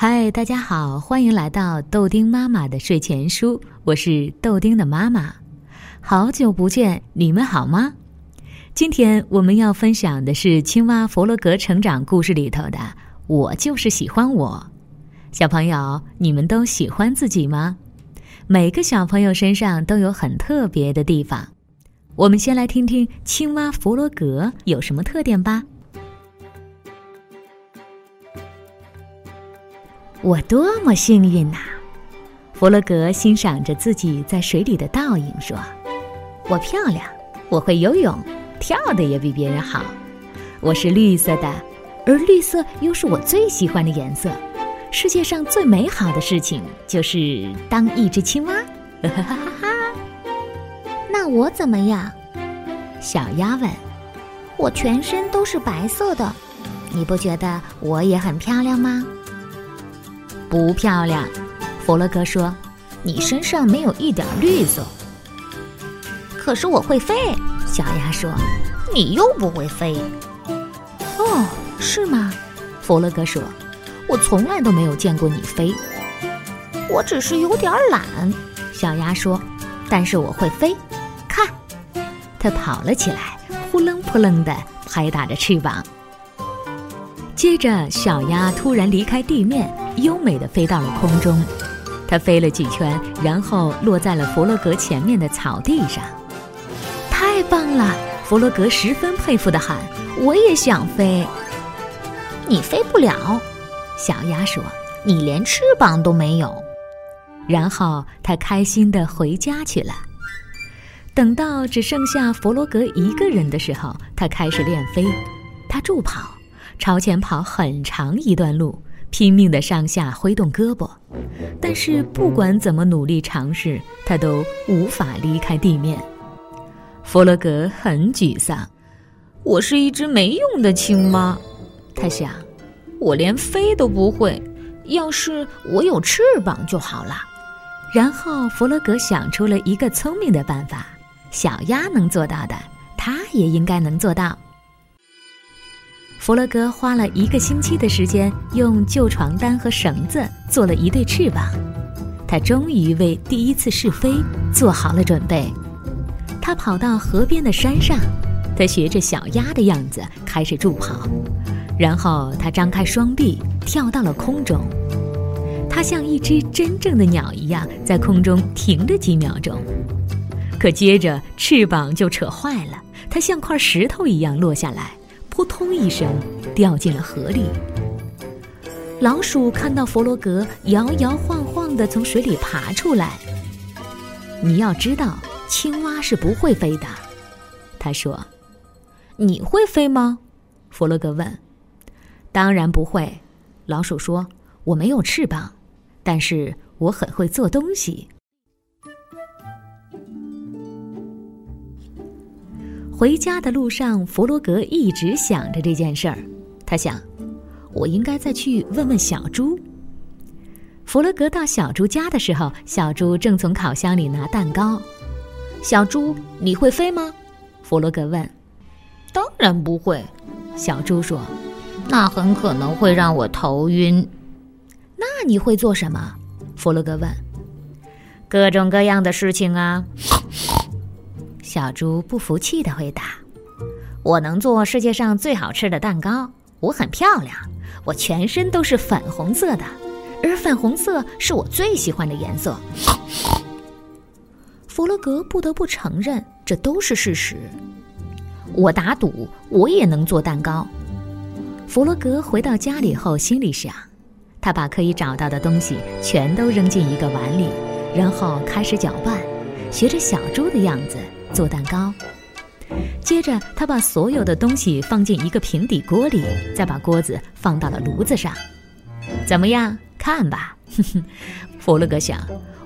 嗨，大家好，欢迎来到豆丁妈妈的睡前书，我是豆丁的妈妈。好久不见，你们好吗？今天我们要分享的是青蛙弗洛格成长故事里头的“我就是喜欢我”。小朋友，你们都喜欢自己吗？每个小朋友身上都有很特别的地方。我们先来听听青蛙弗洛格有什么特点吧。我多么幸运呐！弗洛格欣赏着自己在水里的倒影，说：“我漂亮，我会游泳，跳的也比别人好。我是绿色的，而绿色又是我最喜欢的颜色。世界上最美好的事情就是当一只青蛙。”哈哈哈哈！那我怎么样？小鸭问。我全身都是白色的，你不觉得我也很漂亮吗？不漂亮，弗洛格说：“你身上没有一点绿色。”可是我会飞，小鸭说：“你又不会飞。”哦，是吗？弗洛格说：“我从来都没有见过你飞。”我只是有点懒，小鸭说：“但是我会飞。”看，它跑了起来，扑棱扑棱地拍打着翅膀。接着，小鸭突然离开地面。优美的飞到了空中，它飞了几圈，然后落在了弗洛格前面的草地上。太棒了！弗洛格十分佩服地喊：“我也想飞。”你飞不了，小鸭说：“你连翅膀都没有。”然后他开心地回家去了。等到只剩下弗洛格一个人的时候，他开始练飞。他助跑，朝前跑很长一段路。拼命地上下挥动胳膊，但是不管怎么努力尝试，他都无法离开地面。弗洛格很沮丧，我是一只没用的青蛙，他想，我连飞都不会，要是我有翅膀就好了。然后弗洛格想出了一个聪明的办法：小鸭能做到的，他也应该能做到。弗洛格花了一个星期的时间，用旧床单和绳子做了一对翅膀。他终于为第一次试飞做好了准备。他跑到河边的山上，他学着小鸭的样子开始助跑，然后他张开双臂跳到了空中。他像一只真正的鸟一样在空中停了几秒钟，可接着翅膀就扯坏了，它像块石头一样落下来。扑通一声，掉进了河里。老鼠看到弗洛格摇摇晃晃地从水里爬出来。你要知道，青蛙是不会飞的，他说。你会飞吗？弗洛格问。当然不会，老鼠说。我没有翅膀，但是我很会做东西。回家的路上，弗洛格一直想着这件事儿。他想，我应该再去问问小猪。弗洛格到小猪家的时候，小猪正从烤箱里拿蛋糕。小猪，你会飞吗？弗洛格问。当然不会，小猪说。那很可能会让我头晕。那你会做什么？弗洛格问。各种各样的事情啊。小猪不服气的回答：“我能做世界上最好吃的蛋糕。我很漂亮，我全身都是粉红色的，而粉红色是我最喜欢的颜色。”弗洛格不得不承认，这都是事实。我打赌，我也能做蛋糕。弗洛格回到家里后，心里想：他把可以找到的东西全都扔进一个碗里，然后开始搅拌，学着小猪的样子。做蛋糕，接着他把所有的东西放进一个平底锅里，再把锅子放到了炉子上。怎么样？看吧，弗洛格想，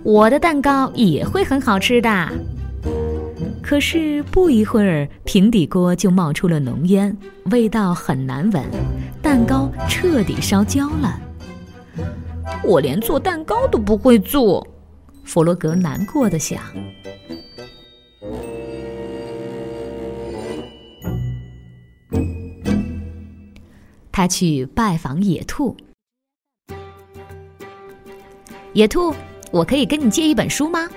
我的蛋糕也会很好吃的。可是不一会儿，平底锅就冒出了浓烟，味道很难闻，蛋糕彻底烧焦了。我连做蛋糕都不会做，弗洛格难过的想。他去拜访野兔。野兔，我可以跟你借一本书吗？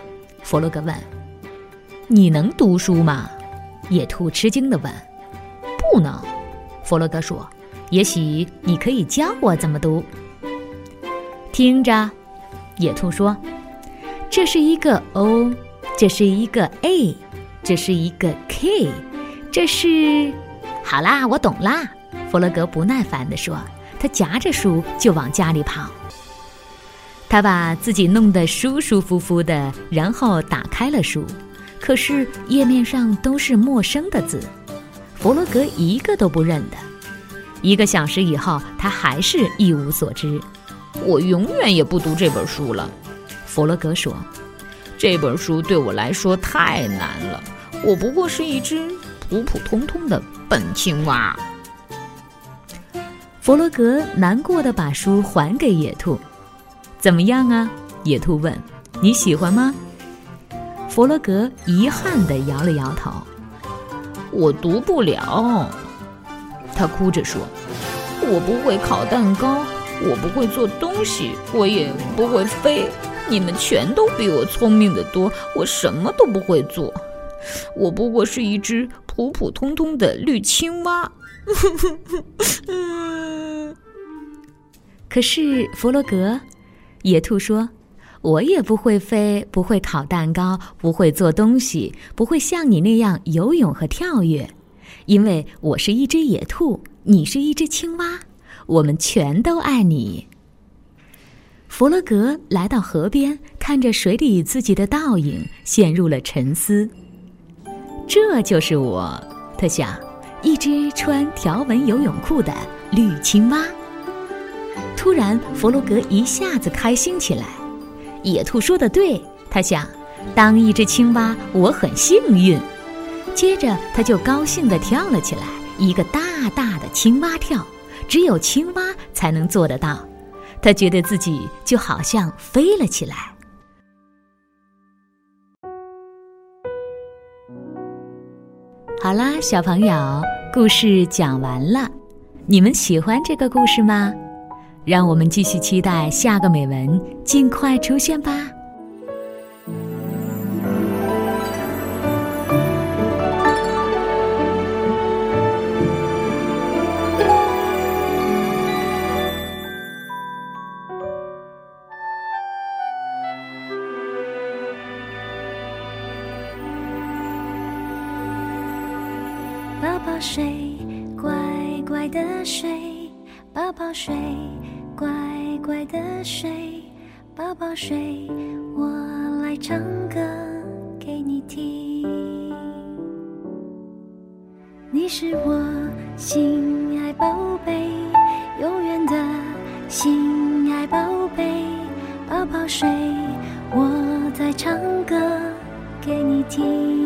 弗洛格问。你能读书吗？野兔吃惊地问。不能，弗洛格说。也许你可以教我怎么读。听着，野兔说：“这是一个 O，这是一个 A，这是一个 K，这是……好啦，我懂啦。”弗洛格不耐烦地说。他夹着书就往家里跑。他把自己弄得舒舒服服的，然后打开了书。可是页面上都是陌生的字，弗洛格一个都不认得。一个小时以后，他还是一无所知。我永远也不读这本书了，弗洛格说：“这本书对我来说太难了。我不过是一只普普通通的笨青蛙。”弗洛格难过的把书还给野兔。“怎么样啊？”野兔问，“你喜欢吗？”弗洛格遗憾地摇了摇头：“我读不了。”他哭着说：“我不会烤蛋糕，我不会做东西，我也不会飞。你们全都比我聪明的多，我什么都不会做。我不过是一只普普通通的绿青蛙。”可是弗洛格，野兔说。我也不会飞，不会烤蛋糕，不会做东西，不会像你那样游泳和跳跃，因为我是一只野兔，你是一只青蛙，我们全都爱你。弗洛格来到河边，看着水里自己的倒影，陷入了沉思。这就是我，他想，一只穿条纹游泳裤的绿青蛙。突然，弗洛格一下子开心起来。野兔说的对，他想，当一只青蛙，我很幸运。接着，他就高兴地跳了起来，一个大大的青蛙跳，只有青蛙才能做得到。他觉得自己就好像飞了起来。好啦，小朋友，故事讲完了，你们喜欢这个故事吗？让我们继续期待下个美文尽快出现吧。宝睡，乖乖的睡。宝宝睡，乖乖的睡，宝宝睡，我来唱歌给你听。你是我心爱宝贝，永远的心爱宝贝。宝宝睡，我在唱歌给你听。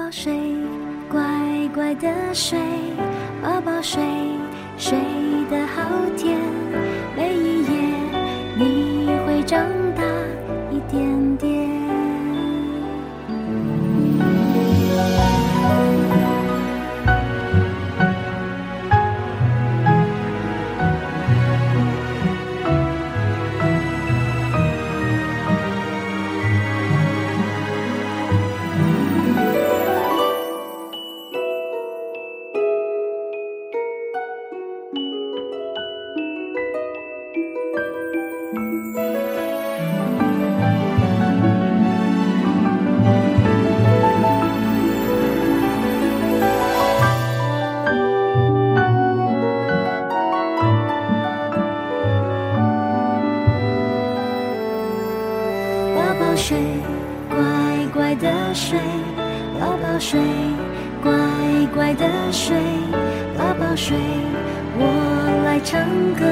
宝睡，乖乖的睡，宝宝睡，睡得好甜，每一夜你会长大。乖乖的睡，宝宝睡，乖乖的睡，宝宝睡，我来唱歌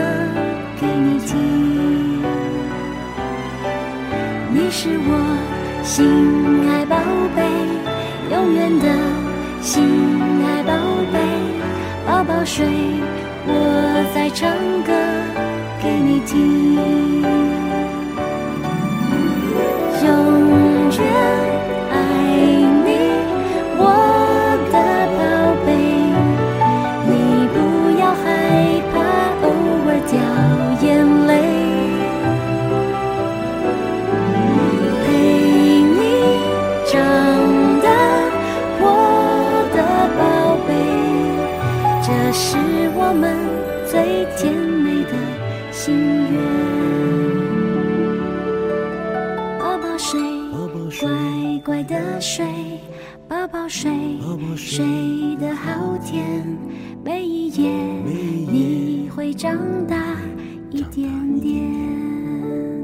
给你听。你是我心爱宝贝，永远的心爱宝贝，宝宝睡，我在唱歌给你听。睡，睡得好甜。每一夜你会长大一点点。